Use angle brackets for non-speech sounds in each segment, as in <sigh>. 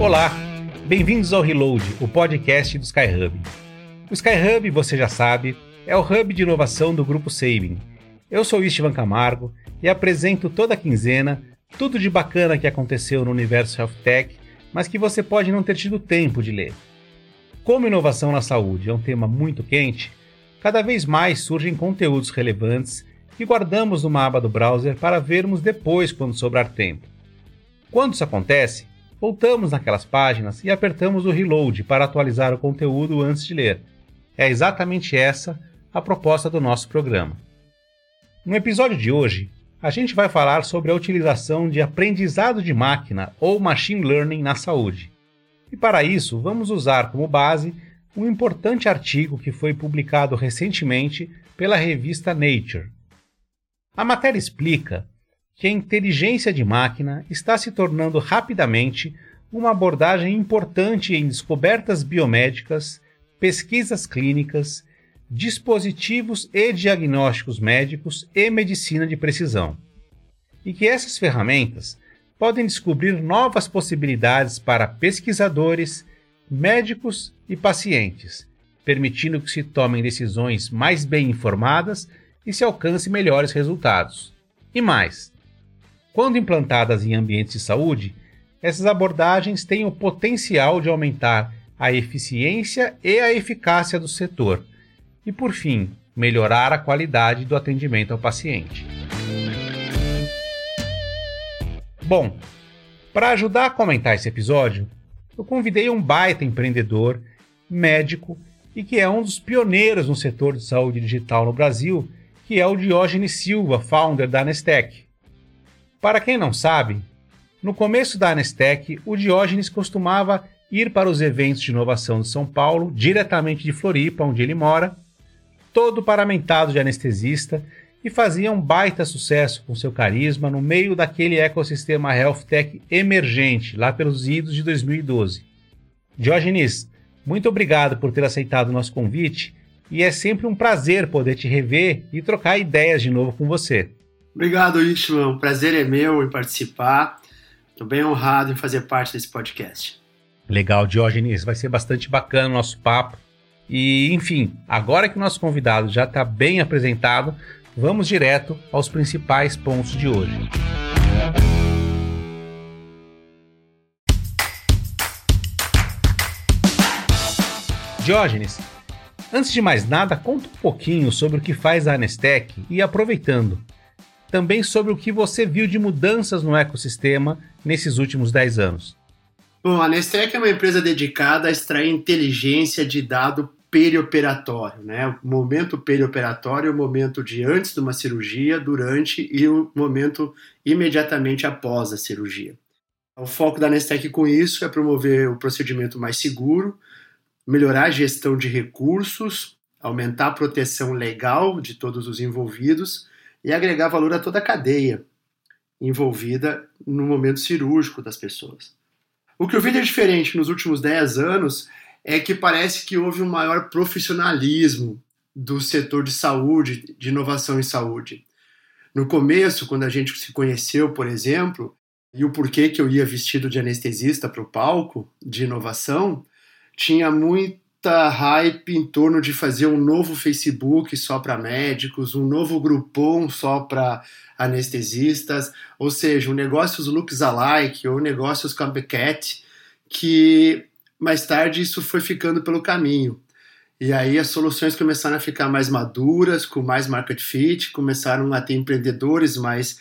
Olá, bem-vindos ao Reload, o podcast do Skyhub. O Skyhub, você já sabe, é o hub de inovação do Grupo Saving. Eu sou o Istvan Camargo e apresento toda quinzena tudo de bacana que aconteceu no universo Health Tech, mas que você pode não ter tido tempo de ler. Como inovação na saúde é um tema muito quente, cada vez mais surgem conteúdos relevantes que guardamos numa aba do browser para vermos depois quando sobrar tempo. Quando isso acontece, voltamos naquelas páginas e apertamos o reload para atualizar o conteúdo antes de ler. É exatamente essa a proposta do nosso programa. No episódio de hoje, a gente vai falar sobre a utilização de aprendizado de máquina ou machine learning na saúde. E para isso, vamos usar como base um importante artigo que foi publicado recentemente pela revista Nature. A matéria explica que a inteligência de máquina está se tornando rapidamente uma abordagem importante em descobertas biomédicas, pesquisas clínicas, dispositivos e diagnósticos médicos e medicina de precisão. E que essas ferramentas podem descobrir novas possibilidades para pesquisadores, médicos e pacientes, permitindo que se tomem decisões mais bem informadas e se alcance melhores resultados. E mais, quando implantadas em ambientes de saúde, essas abordagens têm o potencial de aumentar a eficiência e a eficácia do setor e, por fim, melhorar a qualidade do atendimento ao paciente. Bom, para ajudar a comentar esse episódio, eu convidei um baita empreendedor, médico e que é um dos pioneiros no setor de saúde digital no Brasil, que é o Diógenes Silva, founder da Anestec. Para quem não sabe, no começo da Anestec, o Diógenes costumava ir para os eventos de inovação de São Paulo, diretamente de Floripa, onde ele mora, todo paramentado de anestesista e fazia um baita sucesso com seu carisma no meio daquele ecossistema health tech emergente, lá pelos idos de 2012. Diógenes, muito obrigado por ter aceitado o nosso convite e é sempre um prazer poder te rever e trocar ideias de novo com você. Obrigado, Ishman. Prazer é meu em participar. Estou bem honrado em fazer parte desse podcast. Legal, Diógenes. Vai ser bastante bacana o nosso papo. E, enfim, agora que o nosso convidado já está bem apresentado, vamos direto aos principais pontos de hoje. Diógenes, antes de mais nada, conta um pouquinho sobre o que faz a Anestec e aproveitando, também sobre o que você viu de mudanças no ecossistema nesses últimos 10 anos. Bom, a Nestec é uma empresa dedicada a extrair inteligência de dado perioperatório, né? O momento perioperatório é o momento de antes de uma cirurgia, durante e o momento imediatamente após a cirurgia. O foco da Nestec com isso é promover o procedimento mais seguro, melhorar a gestão de recursos, aumentar a proteção legal de todos os envolvidos e agregar valor a toda a cadeia envolvida no momento cirúrgico das pessoas. O que eu vi de diferente nos últimos 10 anos é que parece que houve um maior profissionalismo do setor de saúde, de inovação em saúde. No começo, quando a gente se conheceu, por exemplo, e o porquê que eu ia vestido de anestesista para o palco de inovação, tinha muito hype em torno de fazer um novo Facebook só para médicos, um novo Groupon só para anestesistas, ou seja, um negócios looks alike ou negócios copycat, que mais tarde isso foi ficando pelo caminho. E aí as soluções começaram a ficar mais maduras, com mais market fit, começaram a ter empreendedores mais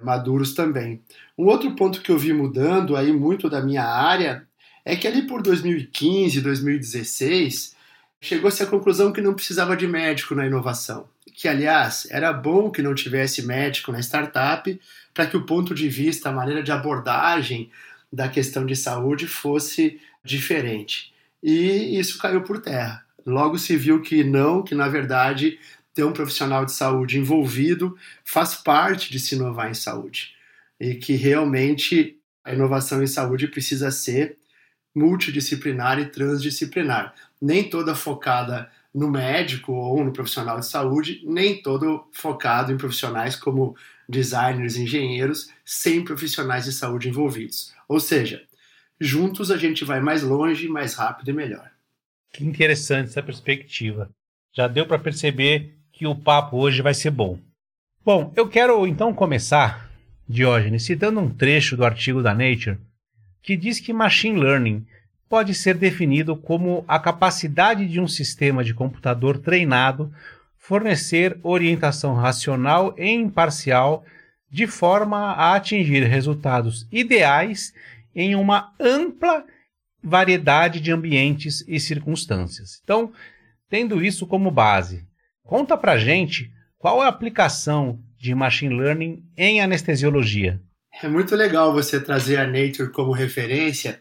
maduros também. Um outro ponto que eu vi mudando aí muito da minha área é que ali por 2015, 2016, chegou-se à conclusão que não precisava de médico na inovação. Que, aliás, era bom que não tivesse médico na startup para que o ponto de vista, a maneira de abordagem da questão de saúde fosse diferente. E isso caiu por terra. Logo se viu que não, que na verdade ter um profissional de saúde envolvido faz parte de se inovar em saúde. E que realmente a inovação em saúde precisa ser multidisciplinar e transdisciplinar. Nem toda focada no médico ou no profissional de saúde, nem todo focado em profissionais como designers, engenheiros, sem profissionais de saúde envolvidos. Ou seja, juntos a gente vai mais longe, mais rápido e melhor. Que interessante essa perspectiva. Já deu para perceber que o papo hoje vai ser bom. Bom, eu quero então começar, Diógenes, citando um trecho do artigo da Nature que diz que machine learning pode ser definido como a capacidade de um sistema de computador treinado fornecer orientação racional e imparcial de forma a atingir resultados ideais em uma ampla variedade de ambientes e circunstâncias. Então, tendo isso como base, conta pra gente qual é a aplicação de machine learning em anestesiologia. É muito legal você trazer a Nature como referência,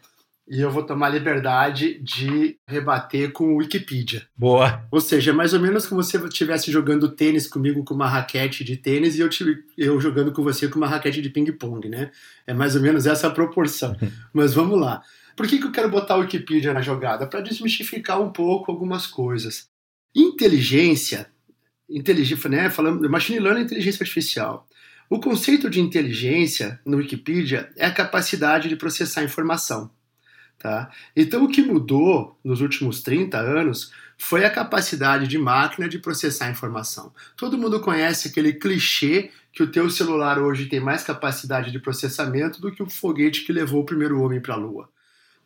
e eu vou tomar liberdade de rebater com o Wikipedia. Boa. Ou seja, é mais ou menos como se você estivesse jogando tênis comigo com uma raquete de tênis e eu, tive, eu jogando com você com uma raquete de ping-pong, né? É mais ou menos essa proporção. <laughs> Mas vamos lá. Por que, que eu quero botar o Wikipedia na jogada? Para desmistificar um pouco algumas coisas. Inteligência, inteligência né, falando, machine learning é inteligência artificial. O conceito de inteligência no Wikipedia é a capacidade de processar informação. Tá? Então, o que mudou nos últimos 30 anos foi a capacidade de máquina de processar informação. Todo mundo conhece aquele clichê que o teu celular hoje tem mais capacidade de processamento do que o foguete que levou o primeiro homem para a Lua.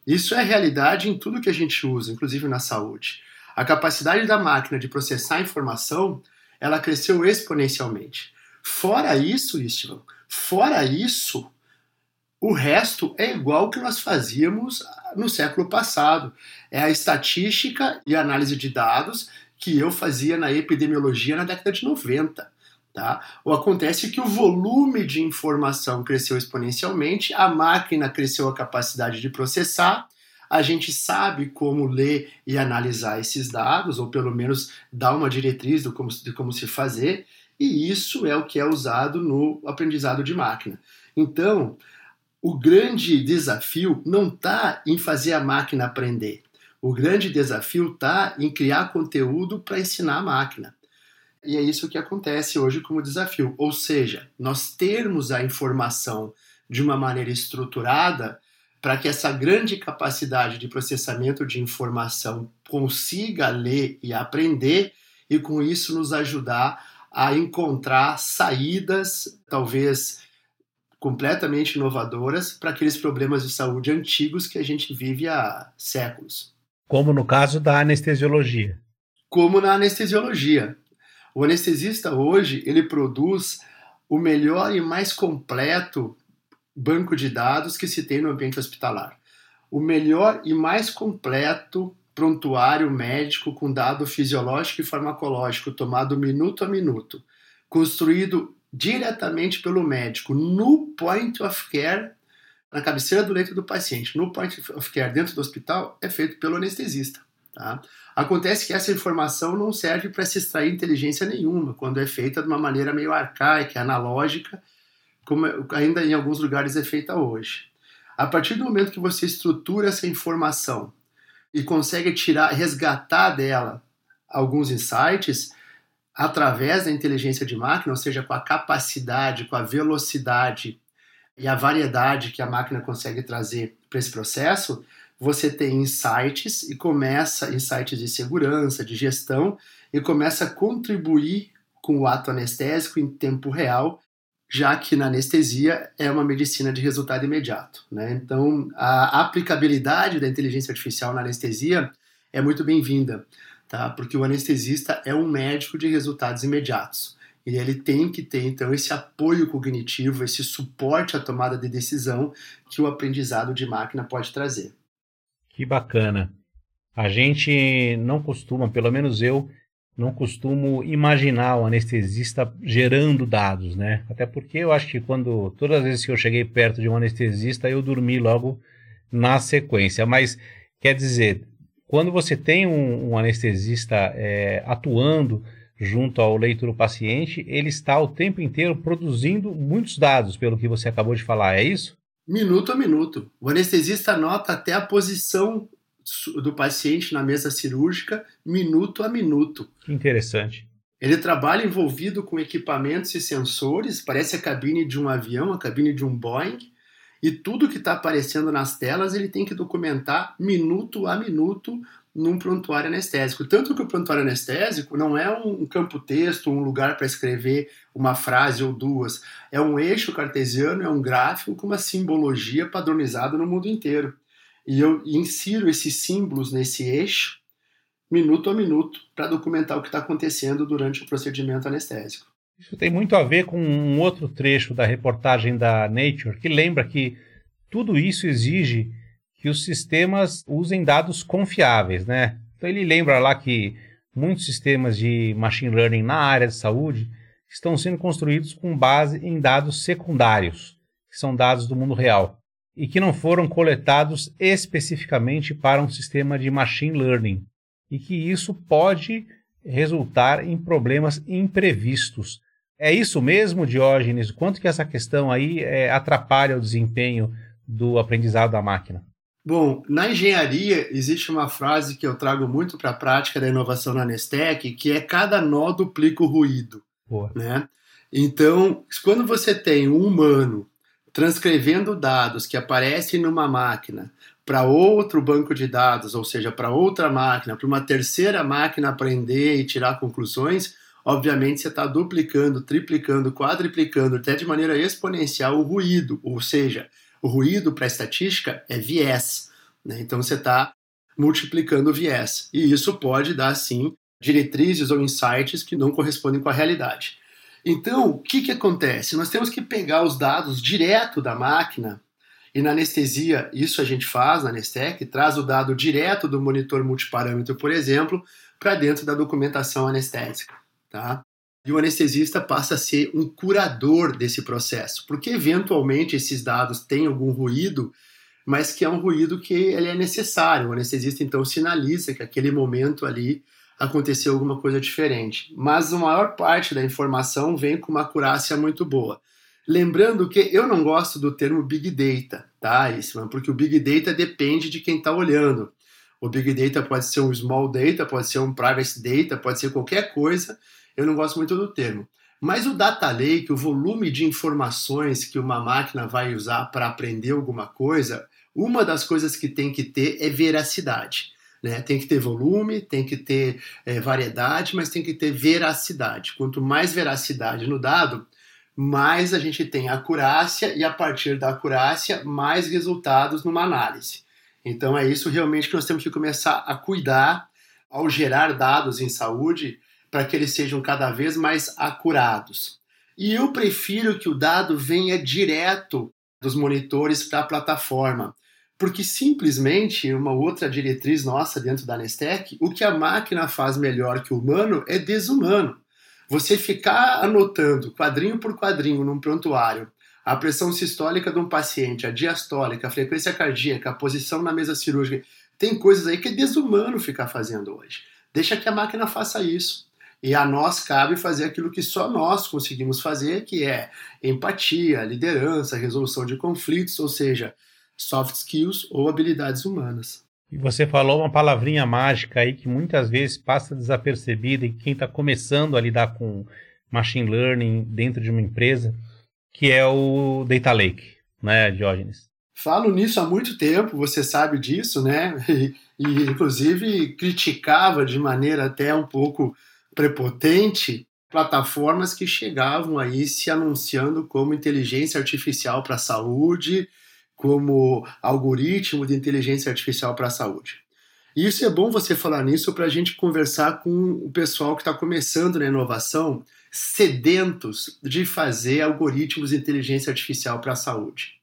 Isso é realidade em tudo que a gente usa, inclusive na saúde. A capacidade da máquina de processar informação, ela cresceu exponencialmente. Fora isso, Istvan, fora isso, o resto é igual que nós fazíamos no século passado. É a estatística e análise de dados que eu fazia na epidemiologia na década de 90. Tá? O acontece que o volume de informação cresceu exponencialmente, a máquina cresceu a capacidade de processar, a gente sabe como ler e analisar esses dados, ou pelo menos dar uma diretriz de como, de como se fazer, e isso é o que é usado no aprendizado de máquina. Então, o grande desafio não está em fazer a máquina aprender. O grande desafio está em criar conteúdo para ensinar a máquina. E é isso que acontece hoje como desafio. Ou seja, nós termos a informação de uma maneira estruturada para que essa grande capacidade de processamento de informação consiga ler e aprender e com isso nos ajudar a encontrar saídas, talvez completamente inovadoras para aqueles problemas de saúde antigos que a gente vive há séculos. Como no caso da anestesiologia. Como na anestesiologia. O anestesista hoje, ele produz o melhor e mais completo banco de dados que se tem no ambiente hospitalar. O melhor e mais completo prontuário médico com dado fisiológico e farmacológico tomado minuto a minuto, construído diretamente pelo médico no point of care, na cabeceira do leito do paciente, no point of care dentro do hospital, é feito pelo anestesista. Tá? Acontece que essa informação não serve para se extrair inteligência nenhuma, quando é feita de uma maneira meio arcaica, analógica, como ainda em alguns lugares é feita hoje. A partir do momento que você estrutura essa informação e consegue tirar, resgatar dela alguns insights, através da inteligência de máquina, ou seja, com a capacidade, com a velocidade e a variedade que a máquina consegue trazer para esse processo, você tem insights e começa insights de segurança, de gestão e começa a contribuir com o ato anestésico em tempo real, já que na anestesia é uma medicina de resultado imediato. Né? Então, a aplicabilidade da inteligência artificial na anestesia é muito bem-vinda tá? Porque o anestesista é um médico de resultados imediatos. E ele tem que ter, então, esse apoio cognitivo, esse suporte à tomada de decisão que o aprendizado de máquina pode trazer. Que bacana. A gente não costuma, pelo menos eu, não costumo imaginar o anestesista gerando dados, né? Até porque eu acho que quando todas as vezes que eu cheguei perto de um anestesista, eu dormi logo na sequência. Mas quer dizer, quando você tem um, um anestesista é, atuando junto ao leito do paciente, ele está o tempo inteiro produzindo muitos dados, pelo que você acabou de falar, é isso? Minuto a minuto. O anestesista anota até a posição do paciente na mesa cirúrgica, minuto a minuto. Que interessante. Ele trabalha envolvido com equipamentos e sensores, parece a cabine de um avião, a cabine de um Boeing, e tudo que está aparecendo nas telas ele tem que documentar minuto a minuto num prontuário anestésico. Tanto que o prontuário anestésico não é um campo texto, um lugar para escrever uma frase ou duas. É um eixo cartesiano, é um gráfico com uma simbologia padronizada no mundo inteiro. E eu insiro esses símbolos nesse eixo, minuto a minuto, para documentar o que está acontecendo durante o procedimento anestésico. Isso tem muito a ver com um outro trecho da reportagem da Nature, que lembra que tudo isso exige que os sistemas usem dados confiáveis, né? Então ele lembra lá que muitos sistemas de machine learning na área de saúde estão sendo construídos com base em dados secundários, que são dados do mundo real, e que não foram coletados especificamente para um sistema de machine learning, e que isso pode resultar em problemas imprevistos. É isso mesmo, Diógenes? Quanto que essa questão aí é, atrapalha o desempenho do aprendizado da máquina? Bom, na engenharia existe uma frase que eu trago muito para a prática da inovação na Nestec, que é cada nó duplica o ruído. Boa. Né? Então, quando você tem um humano transcrevendo dados que aparecem numa máquina para outro banco de dados, ou seja, para outra máquina, para uma terceira máquina aprender e tirar conclusões, obviamente você está duplicando, triplicando, quadriplicando, até de maneira exponencial o ruído, ou seja, o ruído para a estatística é viés. Né? Então você está multiplicando o viés. E isso pode dar, sim, diretrizes ou insights que não correspondem com a realidade. Então, o que, que acontece? Nós temos que pegar os dados direto da máquina, e na anestesia, isso a gente faz na Anestec, traz o dado direto do monitor multiparâmetro, por exemplo, para dentro da documentação anestésica. Tá? E o anestesista passa a ser um curador desse processo, porque eventualmente esses dados têm algum ruído, mas que é um ruído que ele é necessário. O anestesista então sinaliza que aquele momento ali aconteceu alguma coisa diferente. Mas a maior parte da informação vem com uma acurácia muito boa. Lembrando que eu não gosto do termo Big Data, tá, isso, porque o Big Data depende de quem está olhando. O Big Data pode ser um Small Data, pode ser um Privacy Data, pode ser qualquer coisa, eu não gosto muito do termo. Mas o data lake, o volume de informações que uma máquina vai usar para aprender alguma coisa, uma das coisas que tem que ter é veracidade. Né? Tem que ter volume, tem que ter é, variedade, mas tem que ter veracidade. Quanto mais veracidade no dado, mais a gente tem acurácia e a partir da acurácia, mais resultados numa análise. Então é isso realmente que nós temos que começar a cuidar ao gerar dados em saúde para que eles sejam cada vez mais acurados. E eu prefiro que o dado venha direto dos monitores para a plataforma, porque simplesmente uma outra diretriz nossa dentro da Nestec, o que a máquina faz melhor que o humano é desumano. Você ficar anotando quadrinho por quadrinho num prontuário a pressão sistólica de um paciente, a diastólica, a frequência cardíaca, a posição na mesa cirúrgica, tem coisas aí que é desumano ficar fazendo hoje. Deixa que a máquina faça isso. E a nós cabe fazer aquilo que só nós conseguimos fazer, que é empatia, liderança, resolução de conflitos, ou seja, soft skills ou habilidades humanas. E você falou uma palavrinha mágica aí que muitas vezes passa desapercebida em quem está começando a lidar com machine learning dentro de uma empresa, que é o data lake, né, Diógenes? Falo nisso há muito tempo, você sabe disso, né? <laughs> E, e inclusive criticava de maneira até um pouco prepotente plataformas que chegavam aí se anunciando como inteligência artificial para a saúde, como algoritmo de inteligência artificial para a saúde. E isso é bom você falar nisso para a gente conversar com o pessoal que está começando na inovação, sedentos de fazer algoritmos de inteligência artificial para a saúde.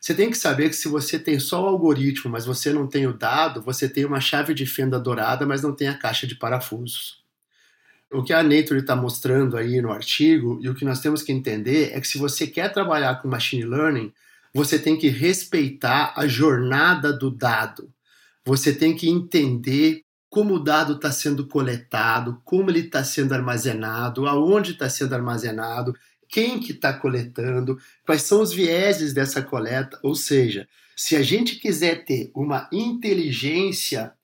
Você tem que saber que se você tem só o algoritmo, mas você não tem o dado, você tem uma chave de fenda dourada, mas não tem a caixa de parafusos. O que a Nature está mostrando aí no artigo e o que nós temos que entender é que se você quer trabalhar com machine learning, você tem que respeitar a jornada do dado. Você tem que entender como o dado está sendo coletado, como ele está sendo armazenado, aonde está sendo armazenado, quem que está coletando, quais são os vieses dessa coleta. Ou seja, se a gente quiser ter uma inteligência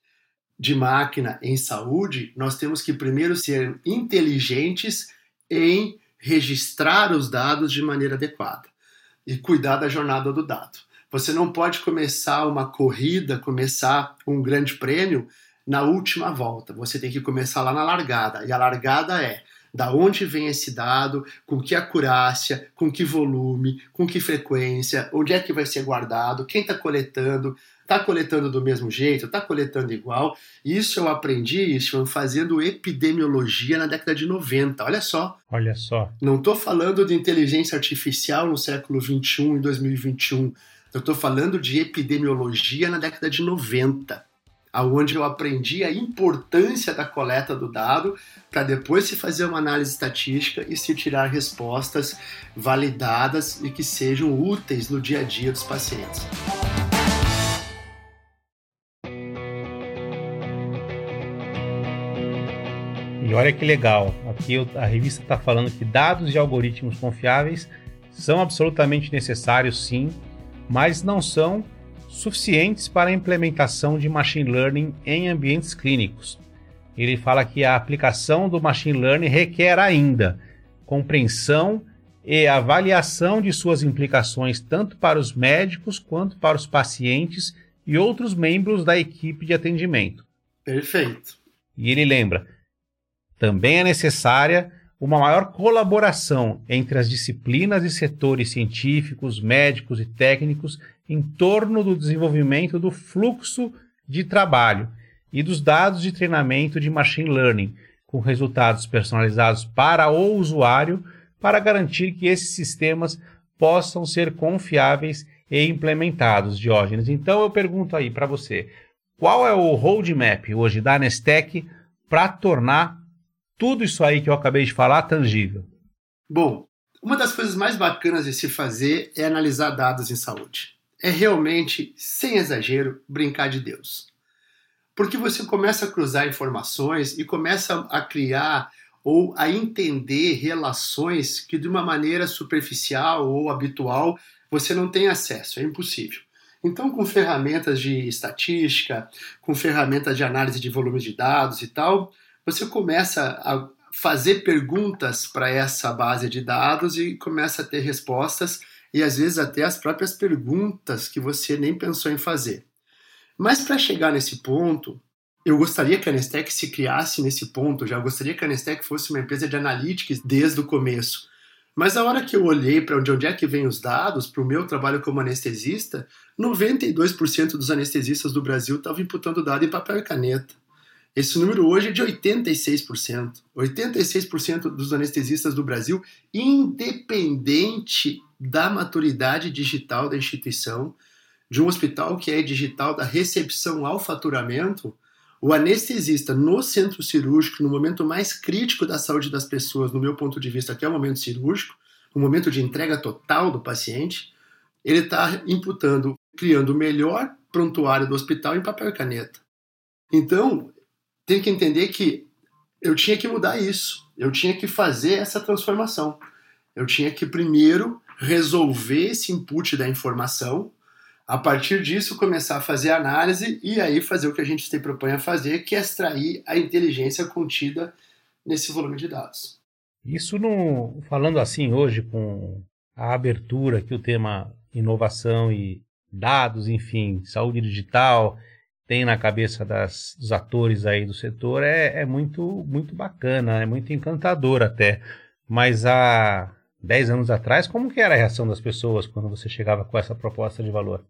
de máquina em saúde, nós temos que primeiro ser inteligentes em registrar os dados de maneira adequada. E cuidar da jornada do dado. Você não pode começar uma corrida, começar um grande prêmio na última volta. Você tem que começar lá na largada. E a largada é da onde vem esse dado, com que acurácia, com que volume, com que frequência, onde é que vai ser guardado, quem está coletando, está coletando do mesmo jeito, está coletando igual. Isso eu aprendi, isso fazendo epidemiologia na década de 90. Olha só. Olha só. Não estou falando de inteligência artificial no século 21 e 2021. Eu estou falando de epidemiologia na década de 90 aonde eu aprendi a importância da coleta do dado para depois se fazer uma análise estatística e se tirar respostas validadas e que sejam úteis no dia a dia dos pacientes. E olha que legal, aqui a revista está falando que dados e algoritmos confiáveis são absolutamente necessários, sim, mas não são suficientes para a implementação de machine learning em ambientes clínicos. Ele fala que a aplicação do machine learning requer ainda compreensão e avaliação de suas implicações tanto para os médicos quanto para os pacientes e outros membros da equipe de atendimento. Perfeito. E ele lembra: também é necessária uma maior colaboração entre as disciplinas e setores científicos, médicos e técnicos em torno do desenvolvimento do fluxo de trabalho e dos dados de treinamento de machine learning, com resultados personalizados para o usuário, para garantir que esses sistemas possam ser confiáveis e implementados, Diógenes. Então eu pergunto aí para você, qual é o roadmap hoje da Nestec para tornar tudo isso aí que eu acabei de falar tangível? Bom, uma das coisas mais bacanas de se fazer é analisar dados em saúde é realmente, sem exagero, brincar de Deus. Porque você começa a cruzar informações e começa a criar ou a entender relações que de uma maneira superficial ou habitual você não tem acesso, é impossível. Então, com ferramentas de estatística, com ferramentas de análise de volumes de dados e tal, você começa a fazer perguntas para essa base de dados e começa a ter respostas e às vezes até as próprias perguntas que você nem pensou em fazer. Mas para chegar nesse ponto, eu gostaria que a Nestec se criasse nesse ponto, já gostaria que a Nestec fosse uma empresa de analytics desde o começo. Mas a hora que eu olhei para onde, é que vem os dados, para o meu trabalho como anestesista, 92% dos anestesistas do Brasil estavam imputando dado em papel e caneta. Esse número hoje é de 86%. 86% dos anestesistas do Brasil, independente da maturidade digital da instituição, de um hospital que é digital, da recepção ao faturamento, o anestesista no centro cirúrgico, no momento mais crítico da saúde das pessoas, no meu ponto de vista, que é o momento cirúrgico, o momento de entrega total do paciente, ele está imputando, criando o melhor prontuário do hospital em papel e caneta. Então, tem que entender que eu tinha que mudar isso, eu tinha que fazer essa transformação. Eu tinha que primeiro resolver esse input da informação, a partir disso começar a fazer análise e aí fazer o que a gente se propõe a fazer, que é extrair a inteligência contida nesse volume de dados. Isso no, falando assim hoje com a abertura que o tema inovação e dados, enfim, saúde digital tem na cabeça das, dos atores aí do setor é, é muito muito bacana, é muito encantador até. Mas a 10 anos atrás, como que era a reação das pessoas quando você chegava com essa proposta de valor?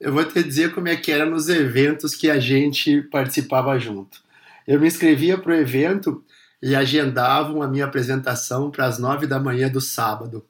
Eu vou te dizer como é que era nos eventos que a gente participava junto. Eu me inscrevia para o evento e agendavam a minha apresentação para as 9 da manhã do sábado.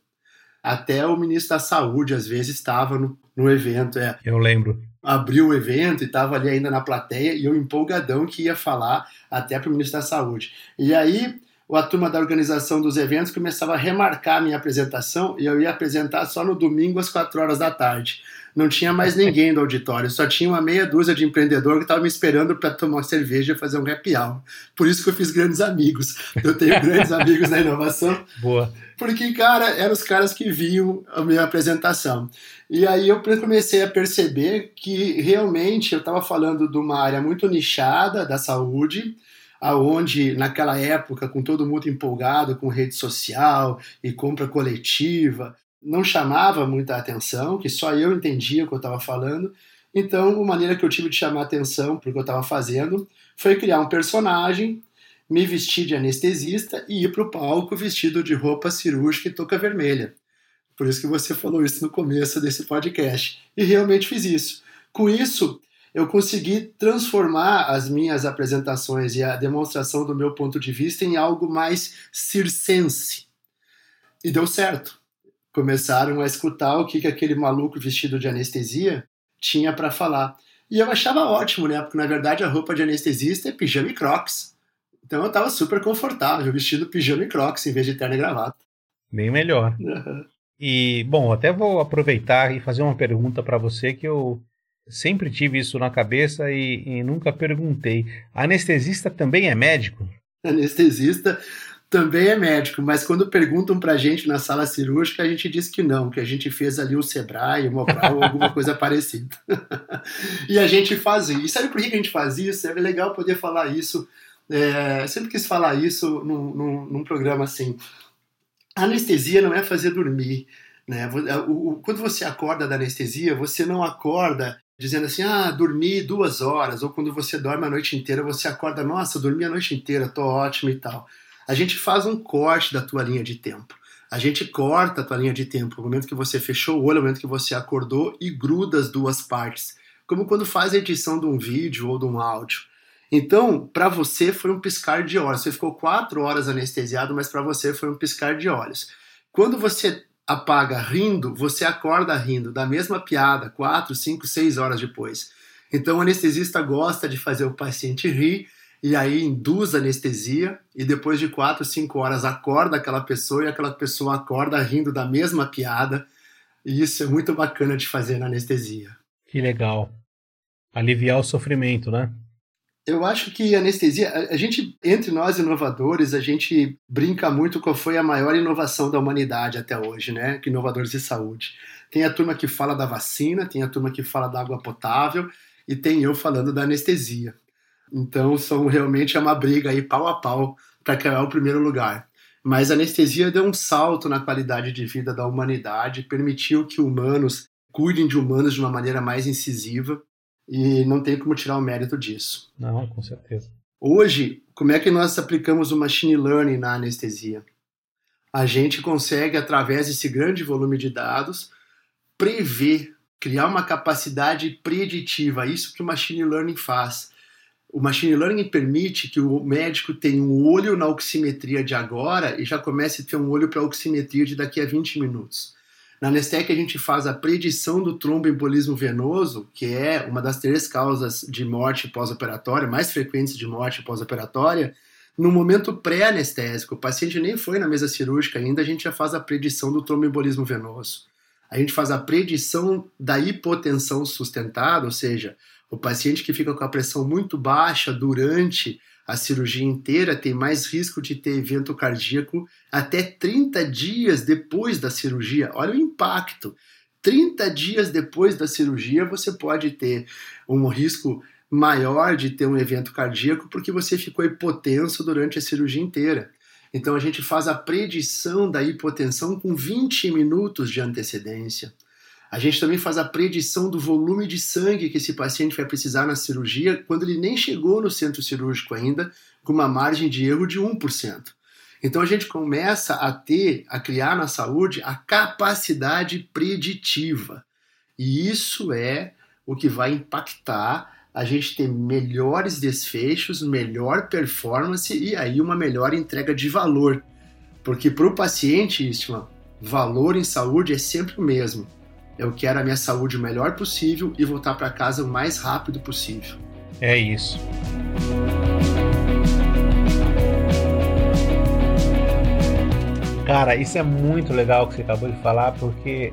Até o ministro da Saúde, às vezes, estava no, no evento. É. Eu lembro. Abriu o evento e estava ali ainda na plateia e eu empolgadão que ia falar até para o ministro da Saúde. E aí a turma da organização dos eventos começava a remarcar a minha apresentação e eu ia apresentar só no domingo às 4 horas da tarde. Não tinha mais ninguém do auditório, só tinha uma meia dúzia de empreendedor que estava me esperando para tomar uma cerveja e fazer um happy hour. Por isso que eu fiz grandes amigos. Eu tenho <laughs> grandes amigos na inovação. Boa. Porque, cara, eram os caras que viam a minha apresentação. E aí eu comecei a perceber que realmente eu estava falando de uma área muito nichada da saúde, aonde naquela época, com todo mundo empolgado com rede social e compra coletiva, não chamava muita atenção, que só eu entendia o que eu estava falando. Então, a maneira que eu tive de chamar atenção para o que eu estava fazendo foi criar um personagem, me vestir de anestesista e ir para o palco vestido de roupa cirúrgica e touca vermelha. Por isso que você falou isso no começo desse podcast. E realmente fiz isso. Com isso, eu consegui transformar as minhas apresentações e a demonstração do meu ponto de vista em algo mais circense. E deu certo. Começaram a escutar o que, que aquele maluco vestido de anestesia tinha para falar. E eu achava ótimo, né? Porque na verdade a roupa de anestesista é pijama e crocs. Então eu estava super confortável, vestido pijama e crocs em vez de terno e gravata. Bem melhor. Uhum. E, bom, até vou aproveitar e fazer uma pergunta para você que eu sempre tive isso na cabeça e, e nunca perguntei. Anestesista também é médico? Anestesista também é médico, mas quando perguntam pra gente na sala cirúrgica, a gente diz que não, que a gente fez ali o Sebrae, Mobral <laughs> ou alguma coisa parecida. <laughs> e a gente faz isso. E sabe por que a gente faz isso? É legal poder falar isso. É, sempre quis falar isso num, num, num programa assim. A anestesia não é fazer dormir. Né? É, o, o, quando você acorda da anestesia, você não acorda dizendo assim, ah, dormi duas horas, ou quando você dorme a noite inteira, você acorda, nossa, dormi a noite inteira, tô ótimo e tal. A gente faz um corte da tua linha de tempo. A gente corta a tua linha de tempo, o momento que você fechou o olho, o momento que você acordou e gruda as duas partes, como quando faz a edição de um vídeo ou de um áudio. Então, para você foi um piscar de olhos. Você ficou quatro horas anestesiado, mas para você foi um piscar de olhos. Quando você apaga rindo, você acorda rindo da mesma piada quatro, cinco, seis horas depois. Então, o anestesista gosta de fazer o paciente rir e aí induz anestesia e depois de quatro, cinco horas acorda aquela pessoa e aquela pessoa acorda rindo da mesma piada. E isso é muito bacana de fazer na anestesia. Que legal. Aliviar o sofrimento, né? Eu acho que anestesia, a, gente, entre nós inovadores, a gente brinca muito qual foi a maior inovação da humanidade até hoje, né? Que inovadores de saúde. Tem a turma que fala da vacina, tem a turma que fala da água potável e tem eu falando da anestesia. Então, são realmente é uma briga aí pau a pau para criar o primeiro lugar. Mas a anestesia deu um salto na qualidade de vida da humanidade, permitiu que humanos cuidem de humanos de uma maneira mais incisiva e não tem como tirar o mérito disso. Não, com certeza. Hoje, como é que nós aplicamos o machine learning na anestesia? A gente consegue, através desse grande volume de dados, prever, criar uma capacidade preditiva. Isso que o machine learning faz. O machine learning permite que o médico tenha um olho na oximetria de agora e já comece a ter um olho para a oximetria de daqui a 20 minutos. Na Nestec a gente faz a predição do tromboembolismo venoso, que é uma das três causas de morte pós-operatória, mais frequentes de morte pós-operatória, no momento pré-anestésico. O paciente nem foi na mesa cirúrgica ainda, a gente já faz a predição do tromboembolismo venoso. A gente faz a predição da hipotensão sustentada, ou seja, o paciente que fica com a pressão muito baixa durante a cirurgia inteira tem mais risco de ter evento cardíaco até 30 dias depois da cirurgia. Olha o impacto. 30 dias depois da cirurgia, você pode ter um risco maior de ter um evento cardíaco porque você ficou hipotenso durante a cirurgia inteira. Então a gente faz a predição da hipotensão com 20 minutos de antecedência. A gente também faz a predição do volume de sangue que esse paciente vai precisar na cirurgia quando ele nem chegou no centro cirúrgico ainda, com uma margem de erro de 1%. Então a gente começa a ter, a criar na saúde a capacidade preditiva. E isso é o que vai impactar a gente ter melhores desfechos, melhor performance e aí uma melhor entrega de valor. Porque para o paciente, Istvan, valor em saúde é sempre o mesmo eu quero a minha saúde o melhor possível e voltar para casa o mais rápido possível. É isso. Cara, isso é muito legal que você acabou de falar, porque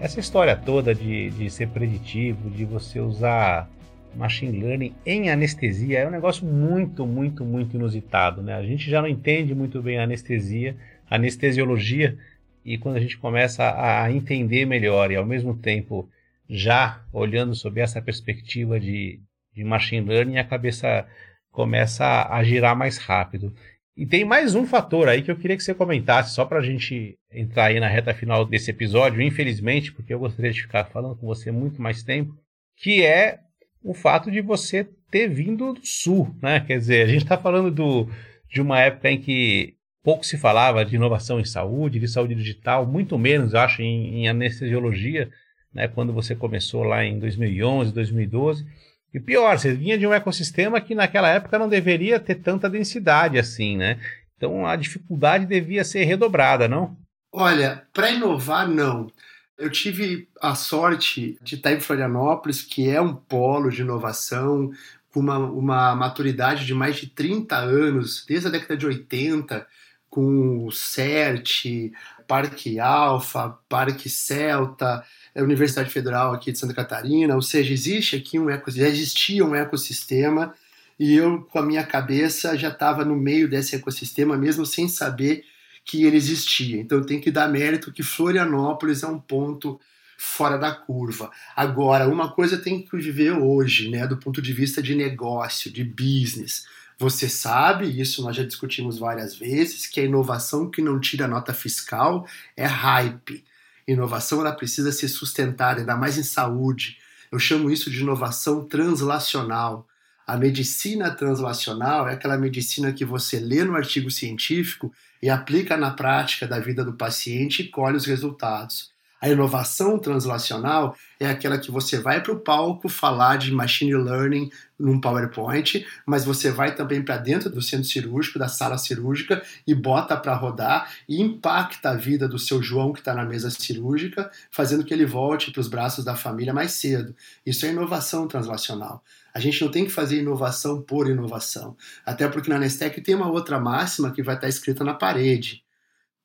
essa história toda de, de ser preditivo, de você usar machine learning em anestesia é um negócio muito, muito, muito inusitado, né? A gente já não entende muito bem a anestesia, a anestesiologia, e quando a gente começa a entender melhor e ao mesmo tempo já olhando sob essa perspectiva de, de machine learning, a cabeça começa a girar mais rápido. E tem mais um fator aí que eu queria que você comentasse, só para a gente entrar aí na reta final desse episódio, infelizmente, porque eu gostaria de ficar falando com você muito mais tempo, que é o fato de você ter vindo do Sul, né? Quer dizer, a gente está falando do, de uma época em que pouco se falava de inovação em saúde, de saúde digital, muito menos, acho, em, em anestesiologia, né? Quando você começou lá em 2011, 2012. E pior, você vinha de um ecossistema que naquela época não deveria ter tanta densidade assim, né? Então a dificuldade devia ser redobrada, não? Olha, para inovar, não. Eu tive a sorte de estar em Florianópolis, que é um polo de inovação, com uma, uma maturidade de mais de 30 anos, desde a década de 80, com o CERT, Parque Alfa, Parque Celta, a Universidade Federal aqui de Santa Catarina, ou seja, existe aqui um ecossistema, existia um ecossistema e eu, com a minha cabeça, já estava no meio desse ecossistema, mesmo sem saber que ele existia. Então eu tenho que dar mérito que Florianópolis é um ponto fora da curva. Agora, uma coisa tem que viver hoje, né, do ponto de vista de negócio, de business. Você sabe, isso nós já discutimos várias vezes, que a inovação que não tira nota fiscal é hype. Inovação ela precisa ser sustentada, ainda mais em saúde. Eu chamo isso de inovação translacional. A medicina translacional é aquela medicina que você lê no artigo científico e aplica na prática da vida do paciente e colhe os resultados. A inovação translacional é aquela que você vai para o palco falar de machine learning num PowerPoint, mas você vai também para dentro do centro cirúrgico, da sala cirúrgica e bota para rodar e impacta a vida do seu João que está na mesa cirúrgica, fazendo que ele volte para os braços da família mais cedo. Isso é inovação translacional. A gente não tem que fazer inovação por inovação. Até porque na Nestec tem uma outra máxima que vai estar escrita na parede.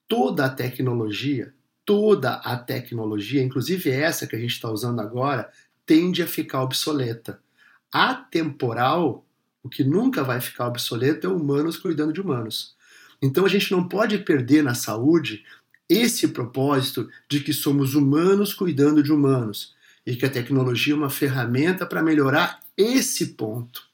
Toda a tecnologia toda a tecnologia, inclusive essa que a gente está usando agora, tende a ficar obsoleta. Atemporal, o que nunca vai ficar obsoleto é humanos cuidando de humanos. Então a gente não pode perder na saúde esse propósito de que somos humanos cuidando de humanos e que a tecnologia é uma ferramenta para melhorar esse ponto.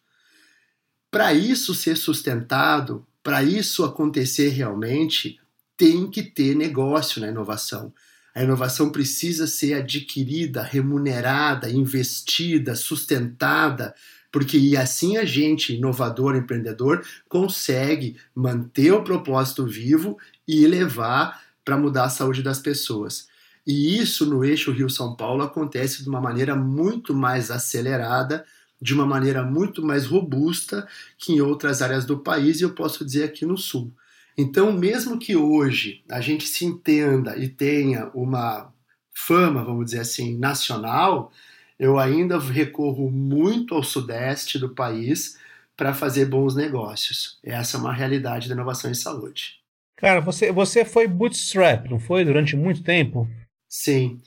Para isso ser sustentado, para isso acontecer realmente, tem que ter negócio na inovação. A inovação precisa ser adquirida, remunerada, investida, sustentada, porque assim a gente, inovador, empreendedor, consegue manter o propósito vivo e levar para mudar a saúde das pessoas. E isso no eixo Rio-São Paulo acontece de uma maneira muito mais acelerada, de uma maneira muito mais robusta que em outras áreas do país, e eu posso dizer aqui no Sul. Então, mesmo que hoje a gente se entenda e tenha uma fama, vamos dizer assim, nacional, eu ainda recorro muito ao sudeste do país para fazer bons negócios. Essa é uma realidade da inovação em saúde. Cara, você, você foi bootstrap, não foi? Durante muito tempo? Sim.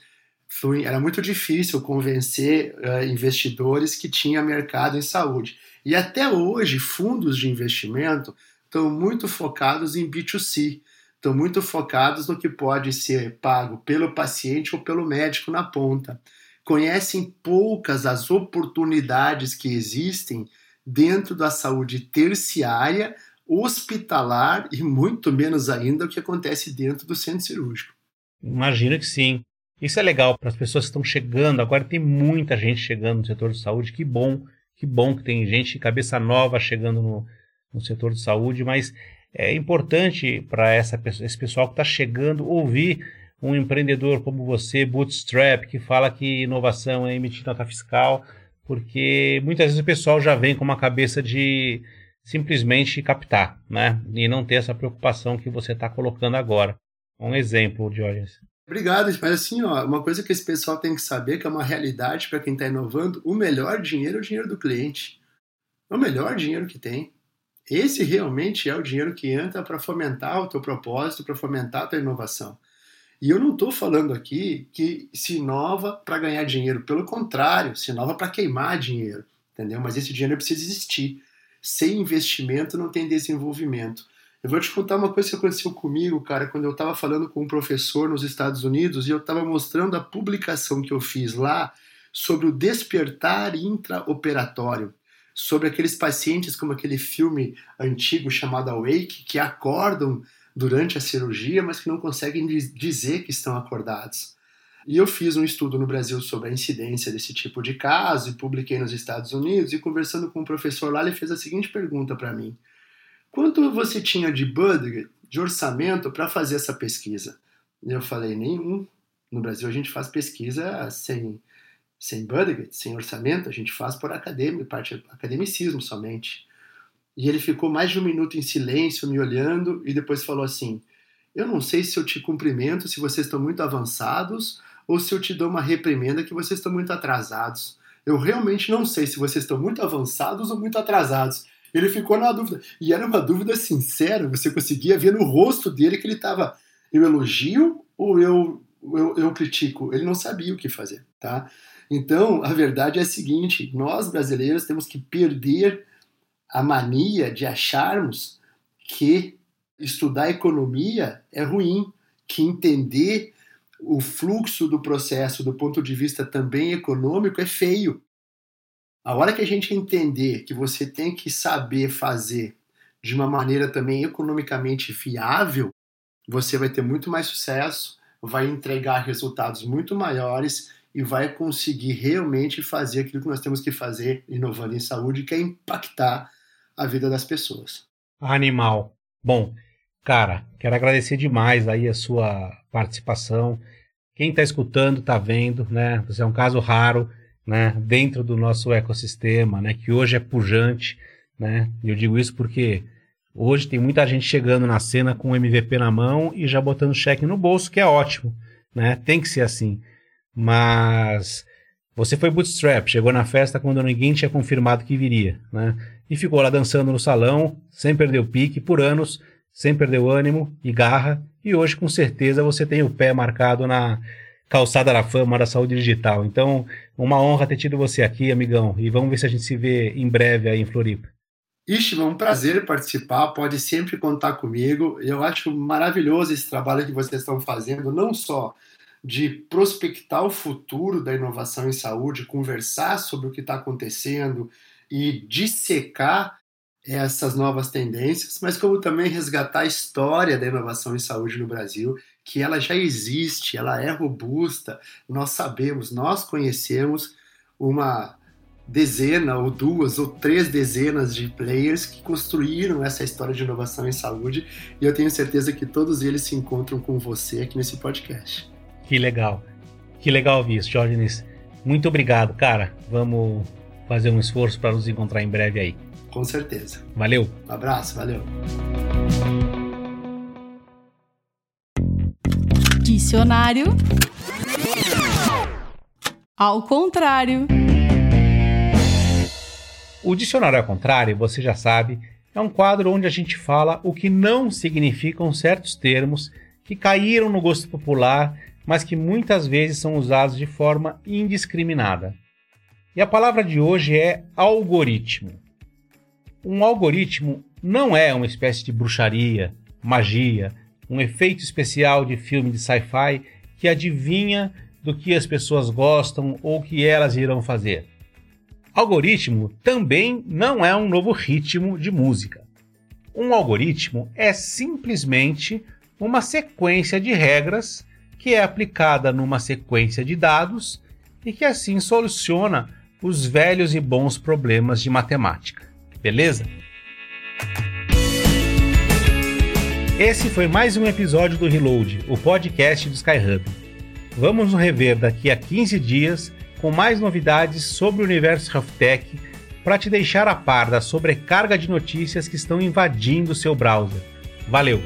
Foi, era muito difícil convencer uh, investidores que tinha mercado em saúde. E até hoje, fundos de investimento estão muito focados em B2C, estão muito focados no que pode ser pago pelo paciente ou pelo médico na ponta. Conhecem poucas as oportunidades que existem dentro da saúde terciária, hospitalar e muito menos ainda o que acontece dentro do centro cirúrgico. Imagino que sim. Isso é legal para as pessoas que estão chegando. Agora tem muita gente chegando no setor de saúde. Que bom, que bom que tem gente cabeça nova chegando no, no setor de saúde, mas é importante para esse pessoal que está chegando ouvir um empreendedor como você, bootstrap, que fala que inovação é emitir nota fiscal, porque muitas vezes o pessoal já vem com uma cabeça de simplesmente captar, né? E não ter essa preocupação que você está colocando agora. Um exemplo, Diógenes. Obrigado, mas assim, ó, uma coisa que esse pessoal tem que saber, que é uma realidade para quem está inovando, o melhor dinheiro é o dinheiro do cliente. É o melhor dinheiro que tem. Esse realmente é o dinheiro que entra para fomentar o teu propósito, para fomentar a tua inovação. E eu não estou falando aqui que se inova para ganhar dinheiro, pelo contrário, se inova para queimar dinheiro, entendeu? Mas esse dinheiro precisa existir. Sem investimento não tem desenvolvimento. Eu vou te contar uma coisa que aconteceu comigo, cara, quando eu estava falando com um professor nos Estados Unidos e eu estava mostrando a publicação que eu fiz lá sobre o despertar intraoperatório sobre aqueles pacientes como aquele filme antigo chamado Awake, que acordam durante a cirurgia, mas que não conseguem dizer que estão acordados. E eu fiz um estudo no Brasil sobre a incidência desse tipo de caso e publiquei nos Estados Unidos. E conversando com um professor lá, ele fez a seguinte pergunta para mim: Quanto você tinha de budget, de orçamento para fazer essa pesquisa? E eu falei: Nenhum. No Brasil a gente faz pesquisa sem sem budget, sem orçamento, a gente faz por acadêmico, parte academicismo somente. E ele ficou mais de um minuto em silêncio, me olhando, e depois falou assim: Eu não sei se eu te cumprimento se vocês estão muito avançados ou se eu te dou uma reprimenda que vocês estão muito atrasados. Eu realmente não sei se vocês estão muito avançados ou muito atrasados. Ele ficou na dúvida. E era uma dúvida sincera, você conseguia ver no rosto dele que ele estava: Eu elogio ou eu, eu, eu critico? Ele não sabia o que fazer, tá? Então, a verdade é a seguinte: nós brasileiros temos que perder a mania de acharmos que estudar economia é ruim, que entender o fluxo do processo do ponto de vista também econômico é feio. A hora que a gente entender que você tem que saber fazer de uma maneira também economicamente viável, você vai ter muito mais sucesso, vai entregar resultados muito maiores e vai conseguir realmente fazer aquilo que nós temos que fazer inovando em saúde, que é impactar a vida das pessoas. Animal. Bom, cara, quero agradecer demais aí a sua participação. Quem está escutando está vendo, né? Você é um caso raro, né? Dentro do nosso ecossistema, né? Que hoje é pujante, né? Eu digo isso porque hoje tem muita gente chegando na cena com o MVP na mão e já botando cheque no bolso, que é ótimo, né? Tem que ser assim. Mas você foi bootstrap, chegou na festa quando ninguém tinha confirmado que viria, né? E ficou lá dançando no salão, sem perder o pique, por anos, sem perder o ânimo e garra. E hoje, com certeza, você tem o pé marcado na calçada da fama da saúde digital. Então, uma honra ter tido você aqui, amigão. E vamos ver se a gente se vê em breve aí em Floripa. Ixi, é um prazer participar, pode sempre contar comigo. Eu acho maravilhoso esse trabalho que vocês estão fazendo, não só de prospectar o futuro da inovação em saúde, conversar sobre o que está acontecendo e dissecar essas novas tendências, mas como também resgatar a história da inovação em saúde no Brasil, que ela já existe, ela é robusta, nós sabemos, nós conhecemos uma dezena ou duas ou três dezenas de players que construíram essa história de inovação em saúde e eu tenho certeza que todos eles se encontram com você aqui nesse podcast. Que legal. Que legal ouvir isso, Jorgenes. Muito obrigado, cara. Vamos fazer um esforço para nos encontrar em breve aí. Com certeza. Valeu. Um abraço, valeu. Dicionário. Ao contrário. O dicionário ao contrário, você já sabe, é um quadro onde a gente fala o que não significam certos termos que caíram no gosto popular mas que muitas vezes são usados de forma indiscriminada. E a palavra de hoje é algoritmo. Um algoritmo não é uma espécie de bruxaria, magia, um efeito especial de filme de sci-fi que adivinha do que as pessoas gostam ou que elas irão fazer. Algoritmo também não é um novo ritmo de música. Um algoritmo é simplesmente uma sequência de regras que é aplicada numa sequência de dados e que assim soluciona os velhos e bons problemas de matemática. Beleza? Esse foi mais um episódio do Reload, o podcast do Skyhub. Vamos nos rever daqui a 15 dias com mais novidades sobre o universo Health Tech para te deixar a par da sobrecarga de notícias que estão invadindo seu browser. Valeu!